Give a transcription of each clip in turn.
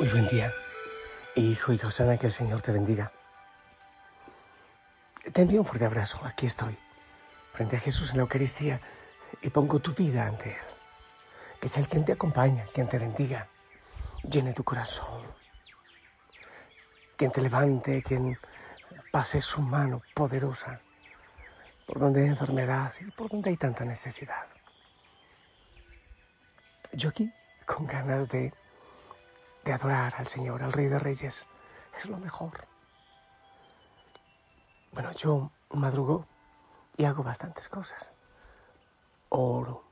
Muy buen día, hijo y Josana, que el Señor te bendiga. Te envío un fuerte abrazo, aquí estoy, frente a Jesús en la Eucaristía, y pongo tu vida ante Él. Que sea el quien te acompaña, quien te bendiga, llene tu corazón, quien te levante, quien pase su mano poderosa por donde hay enfermedad y por donde hay tanta necesidad. Yo aquí, con ganas de de adorar al Señor, al Rey de Reyes. Es lo mejor. Bueno, yo madrugo y hago bastantes cosas. Oro.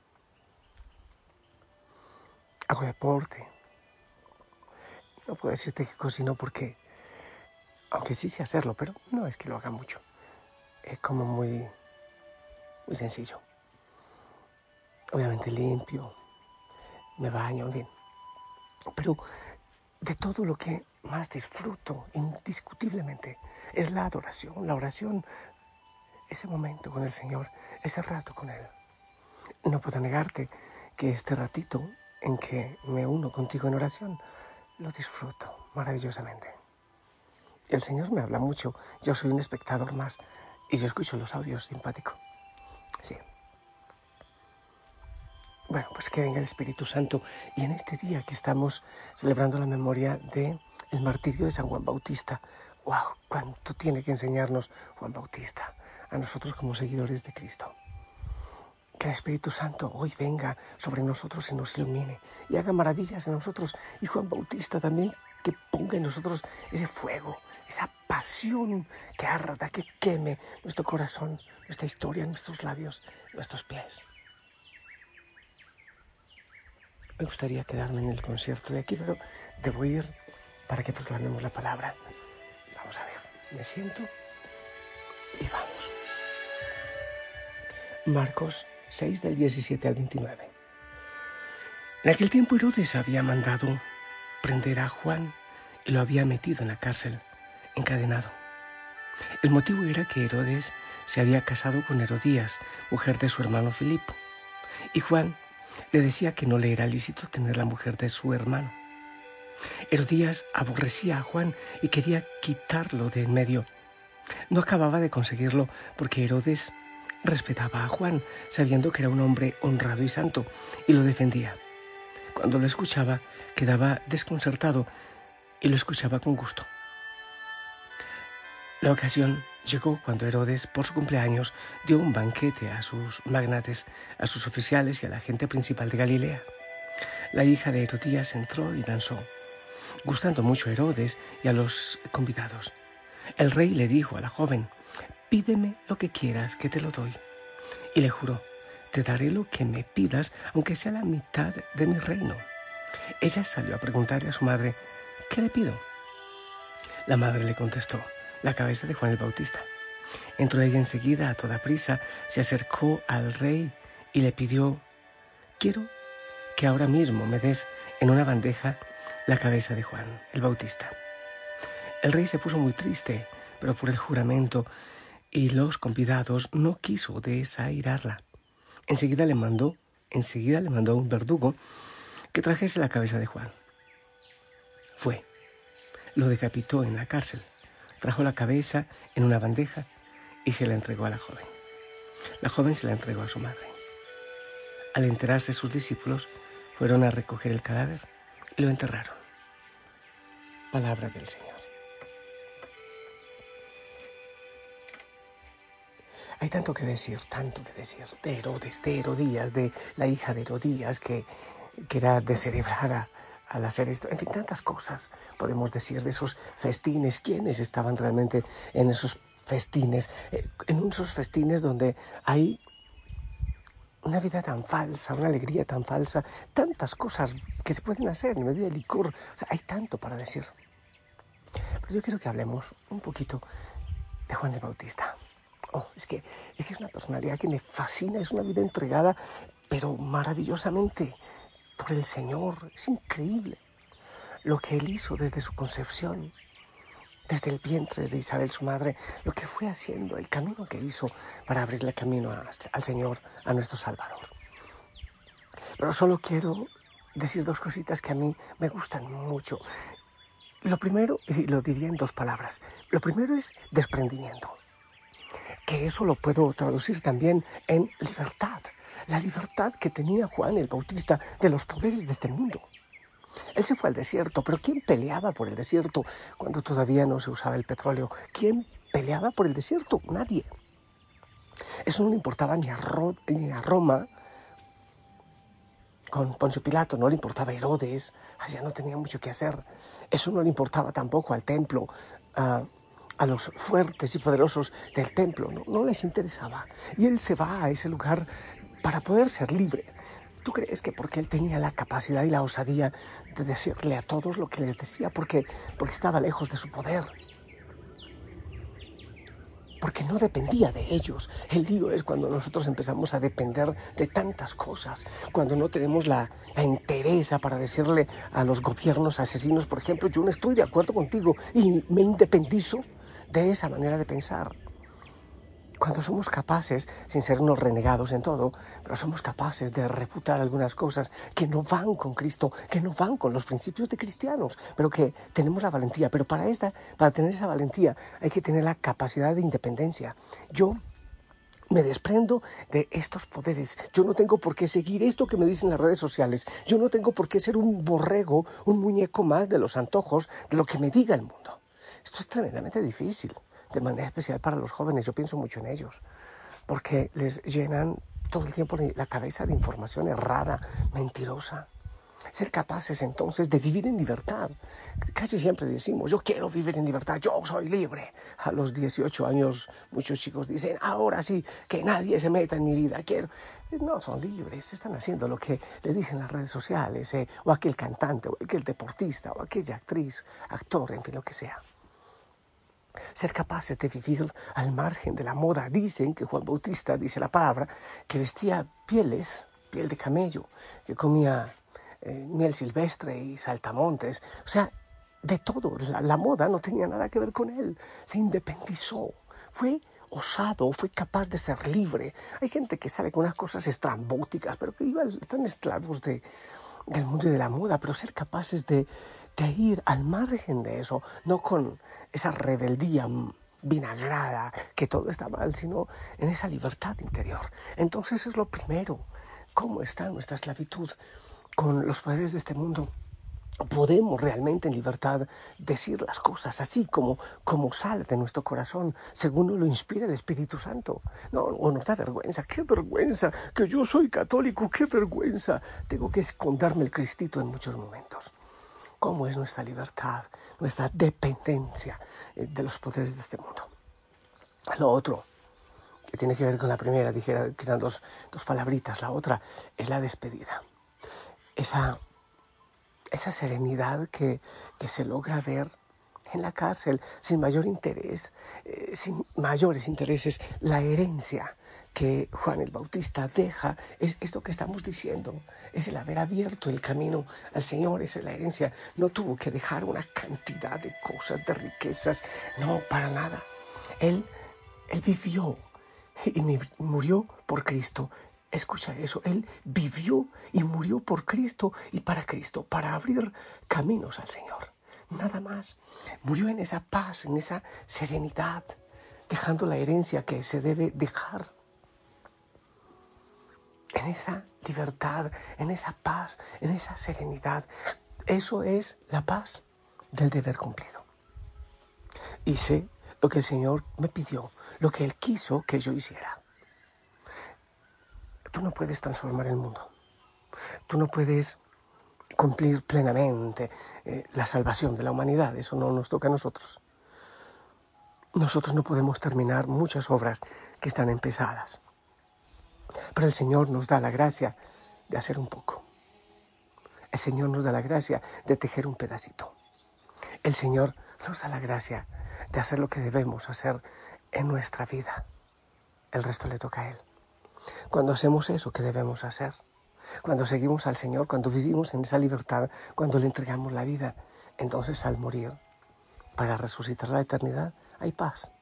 Hago deporte. No puedo decirte que cocino porque, aunque sí sé hacerlo, pero no es que lo haga mucho. Es como muy, muy sencillo. Obviamente limpio, me baño, en fin. Pero de todo lo que más disfruto indiscutiblemente es la adoración, la oración, ese momento con el Señor, ese rato con Él. No puedo negarte que este ratito en que me uno contigo en oración, lo disfruto maravillosamente. El Señor me habla mucho, yo soy un espectador más y yo escucho los audios simpático. Sí. Bueno, pues que venga el Espíritu Santo. Y en este día que estamos celebrando la memoria del el martirio de San Juan Bautista, ¡wow! ¿Cuánto tiene que enseñarnos Juan Bautista a nosotros como seguidores de Cristo? Que el Espíritu Santo hoy venga sobre nosotros y nos ilumine y haga maravillas en nosotros. Y Juan Bautista también que ponga en nosotros ese fuego, esa pasión que arda, que queme nuestro corazón, nuestra historia, nuestros labios, nuestros pies. Me gustaría quedarme en el concierto de aquí, pero debo ir para que proclamemos la palabra. Vamos a ver, me siento y vamos. Marcos 6 del 17 al 29. En aquel tiempo Herodes había mandado prender a Juan y lo había metido en la cárcel, encadenado. El motivo era que Herodes se había casado con Herodías, mujer de su hermano Filipo, y Juan le decía que no le era lícito tener la mujer de su hermano. Herodías aborrecía a Juan y quería quitarlo de en medio. No acababa de conseguirlo porque Herodes respetaba a Juan, sabiendo que era un hombre honrado y santo, y lo defendía. Cuando lo escuchaba, quedaba desconcertado y lo escuchaba con gusto. La ocasión llegó cuando Herodes, por su cumpleaños, dio un banquete a sus magnates, a sus oficiales y a la gente principal de Galilea. La hija de Herodías entró y danzó, gustando mucho a Herodes y a los convidados. El rey le dijo a la joven, pídeme lo que quieras, que te lo doy. Y le juró, te daré lo que me pidas, aunque sea la mitad de mi reino. Ella salió a preguntarle a su madre, ¿qué le pido? La madre le contestó, la cabeza de Juan el Bautista. Entró ella enseguida a toda prisa, se acercó al rey y le pidió, quiero que ahora mismo me des en una bandeja la cabeza de Juan el Bautista. El rey se puso muy triste, pero por el juramento y los convidados no quiso desairarla. Enseguida le mandó, enseguida le mandó un verdugo que trajese la cabeza de Juan. Fue, lo decapitó en la cárcel trajo la cabeza en una bandeja y se la entregó a la joven. La joven se la entregó a su madre. Al enterarse sus discípulos, fueron a recoger el cadáver y lo enterraron. Palabra del Señor. Hay tanto que decir, tanto que decir, de Herodes, de Herodías, de la hija de Herodías que, era descerebrada al hacer esto. En fin, tantas cosas podemos decir de esos festines, quiénes estaban realmente en esos festines, eh, en esos festines donde hay una vida tan falsa, una alegría tan falsa, tantas cosas que se pueden hacer en medio del licor. Hay tanto para decir. Pero yo quiero que hablemos un poquito de Juan el Bautista. Oh, es que es una personalidad que me fascina, es una vida entregada, pero maravillosamente por el Señor. Es increíble lo que Él hizo desde su concepción, desde el vientre de Isabel, su madre, lo que fue haciendo, el camino que hizo para abrirle camino al Señor, a nuestro Salvador. Pero solo quiero decir dos cositas que a mí me gustan mucho. Lo primero, y lo diría en dos palabras, lo primero es desprendimiento, que eso lo puedo traducir también en libertad, la libertad que tenía Juan el Bautista de los poderes de este mundo. Él se fue al desierto, pero ¿quién peleaba por el desierto cuando todavía no se usaba el petróleo? ¿Quién peleaba por el desierto? Nadie. Eso no le importaba ni a, Roma con Poncio Pilato, no le importaba a Herodes, allá no tenía mucho que hacer. Eso no le importaba tampoco al templo, a, los fuertes y poderosos del templo, no les interesaba. Y él se va a ese lugar para poder ser libre, ¿Tú crees que porque él tenía la capacidad y la osadía de decirle a todos lo que les decía? Porque, porque estaba lejos de su poder. Porque no dependía de ellos. El lío es cuando nosotros empezamos a depender de tantas cosas. Cuando no tenemos la, la entereza para decirle a los gobiernos asesinos, por ejemplo, yo no estoy de acuerdo contigo y me independizo de esa manera de pensar cuando somos capaces, sin ser unos renegados en todo, pero somos capaces de refutar algunas cosas que no van con Cristo, que no van con los principios de cristianos, pero que tenemos la valentía. Pero para esta, para tener esa valentía, hay que tener la capacidad de independencia. Yo me desprendo de estos poderes. Yo no tengo por qué seguir esto que me dicen las redes sociales. Yo no tengo por qué ser un borrego, un muñeco más de los antojos de lo que me diga el mundo. Esto es tremendamente difícil de manera especial para los jóvenes. Yo pienso mucho en ellos, porque les llenan todo el tiempo la cabeza de información errada, mentirosa. Ser capaces entonces de vivir en libertad. Casi siempre decimos, yo quiero vivir en libertad, yo soy libre. A los 18 años muchos chicos dicen, ahora sí, que nadie se meta en mi vida, quiero. No, son libres, están haciendo lo que le dicen las redes sociales, eh, o aquel cantante, o aquel deportista, o aquella actriz, actor, en fin, lo que sea ser capaces de vivir al margen de la moda. Dicen que Juan Bautista, dice la palabra, que vestía pieles, piel de camello, que comía eh, miel silvestre y saltamontes. O sea, de todo. La, moda no tenía nada que ver con él. Se independizó. Fue osado, fue capaz de ser libre. Hay gente que sabe con unas cosas estrambóticas, pero que igual están esclavos de, del mundo y de la moda, pero ser capaces de de ir al margen de eso, no con esa rebeldía vinagrada, que todo está mal, sino en esa libertad interior. Entonces es lo primero, cómo está nuestra esclavitud con los poderes de este mundo. Podemos realmente en libertad decir las cosas así como, como sale de nuestro corazón, según lo inspira el Espíritu Santo. No, o nos da vergüenza, qué vergüenza, que yo soy católico, qué vergüenza. Tengo que esconderme el Cristito en muchos momentos cómo es nuestra libertad, nuestra dependencia eh, de los poderes de este mundo. Lo otro, que tiene que ver con la primera, dijera que eran dos, dos palabritas, la otra es la despedida. Esa, esa serenidad que, que se logra ver en la cárcel sin mayor interés, eh, sin mayores intereses, la herencia que Juan el Bautista deja es esto que estamos diciendo, es el haber abierto el camino al Señor, es la herencia. No tuvo que dejar una cantidad de cosas, de riquezas, no, para nada. Él, él vivió y murió por Cristo. Escucha eso, Él vivió y murió por Cristo y para Cristo, para abrir caminos al Señor. Nada más. Murió en esa paz, en esa serenidad, dejando la herencia que se debe dejar en esa libertad, en esa paz, en esa serenidad. Eso es la paz del deber cumplido. Hice lo que el Señor me pidió, lo que Él quiso que yo hiciera. Tú no puedes transformar el mundo. Tú no puedes cumplir plenamente eh, la salvación de la humanidad. Eso no nos toca a nosotros. nosotros no podemos terminar muchas obras que están empezadas. Pero el Señor nos da la gracia de hacer un poco. El Señor nos da la gracia de tejer un pedacito. El Señor nos da la gracia de hacer lo que debemos hacer en nuestra vida. El resto le toca a Él. Cuando hacemos eso que debemos hacer, cuando seguimos al Señor, cuando vivimos en esa libertad, cuando le entregamos la vida, entonces al morir, para resucitar la eternidad, hay paz,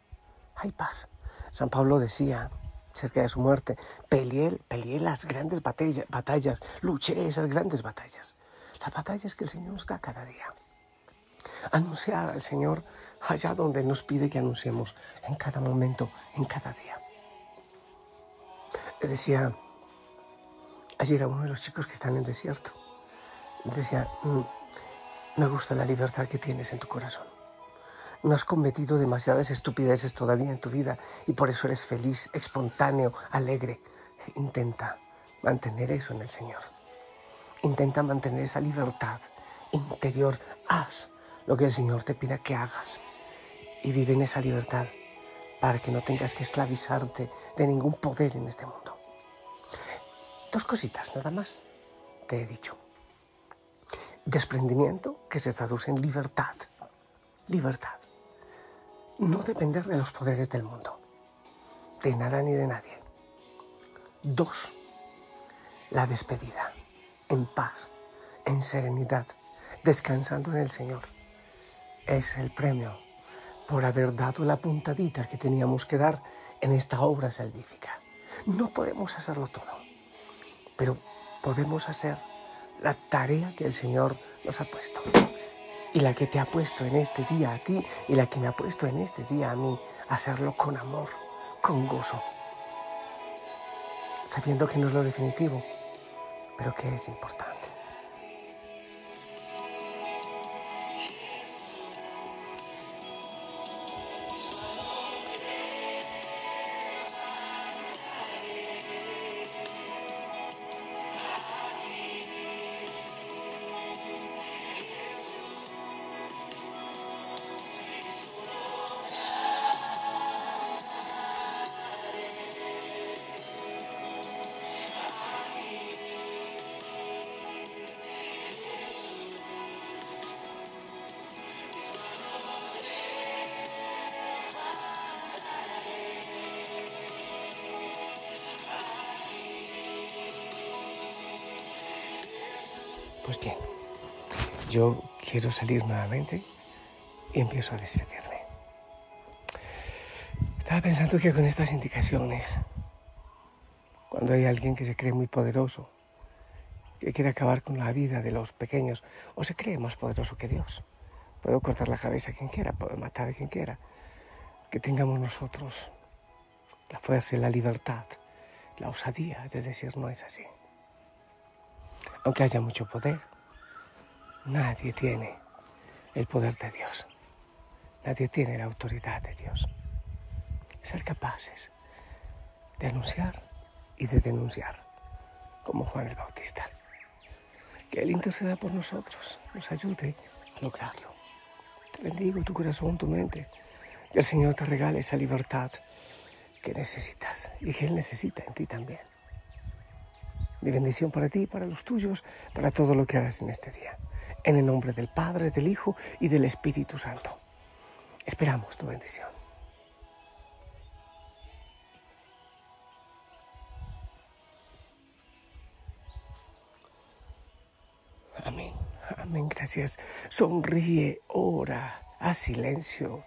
hay paz. San Pablo decía cerca de su muerte, peleé, peleé las grandes batallas, luché esas grandes batallas. Las batallas que el Señor nos da cada día. Anunciar al Señor allá donde nos pide que anunciemos, en cada momento, en cada día. Decía ayer a uno de los chicos que están en el desierto, decía, mm, me gusta la libertad que tienes en tu corazón. No has cometido demasiadas estupideces todavía en tu vida y por eso eres feliz, espontáneo, alegre. Intenta mantener eso en el Señor. Intenta mantener esa libertad interior. Haz lo que el Señor te pida que hagas y vive en esa libertad para que no tengas que esclavizarte de ningún poder en este mundo. Dos cositas nada más te he dicho. Desprendimiento que se traduce en libertad. Libertad no depender de los poderes del mundo, de nada ni de nadie. Dos, la despedida, en paz, en serenidad, descansando en el Señor. Es el premio por haber dado la puntadita que teníamos que dar en esta obra salvífica. No podemos hacerlo todo, pero podemos hacer la tarea que el Señor nos ha puesto y la que te ha puesto en este día a ti y la que me ha puesto en este día a mí, hacerlo con amor, con gozo, sabiendo que no es lo definitivo, pero que es importante. Pues bien, yo quiero salir nuevamente y empiezo a despedirme. Estaba pensando que con estas indicaciones, cuando hay alguien que se cree muy poderoso, que quiere acabar con la vida de los pequeños, o se cree más poderoso que Dios, puedo cortar la cabeza a quien quiera, puedo matar a quien quiera, que tengamos nosotros la fuerza y la libertad, la osadía de decir no es así aunque haya mucho poder, nadie tiene el poder de Dios. Nadie tiene la autoridad de Dios. Ser capaces de anunciar y de denunciar, como Juan el Bautista. Que Él interceda por nosotros, nos ayude a lograrlo. Te bendigo tu corazón, tu mente. Que el Señor te regale esa libertad que necesitas y que Él necesita en ti también. Mi bendición para ti, para los tuyos, para todo lo que hagas en este día. En el nombre del Padre, del Hijo y del Espíritu Santo. Esperamos tu bendición. Amén. Amén. Gracias. Sonríe, ora, haz silencio.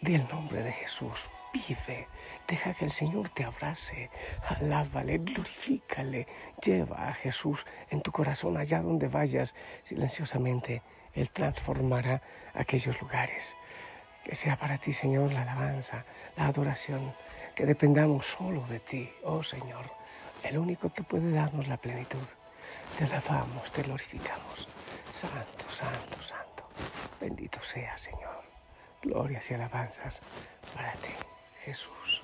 Di el nombre de Jesús. Pide Deja que el Señor te abrace, alábale, glorifícale, lleva a Jesús en tu corazón allá donde vayas silenciosamente. Él transformará aquellos lugares. Que sea para ti, Señor, la alabanza, la adoración, que dependamos solo de ti, oh Señor, el único que puede darnos la plenitud. Te alabamos, te glorificamos. Santo, santo, santo. Bendito sea, Señor. Glorias y alabanzas para ti, Jesús.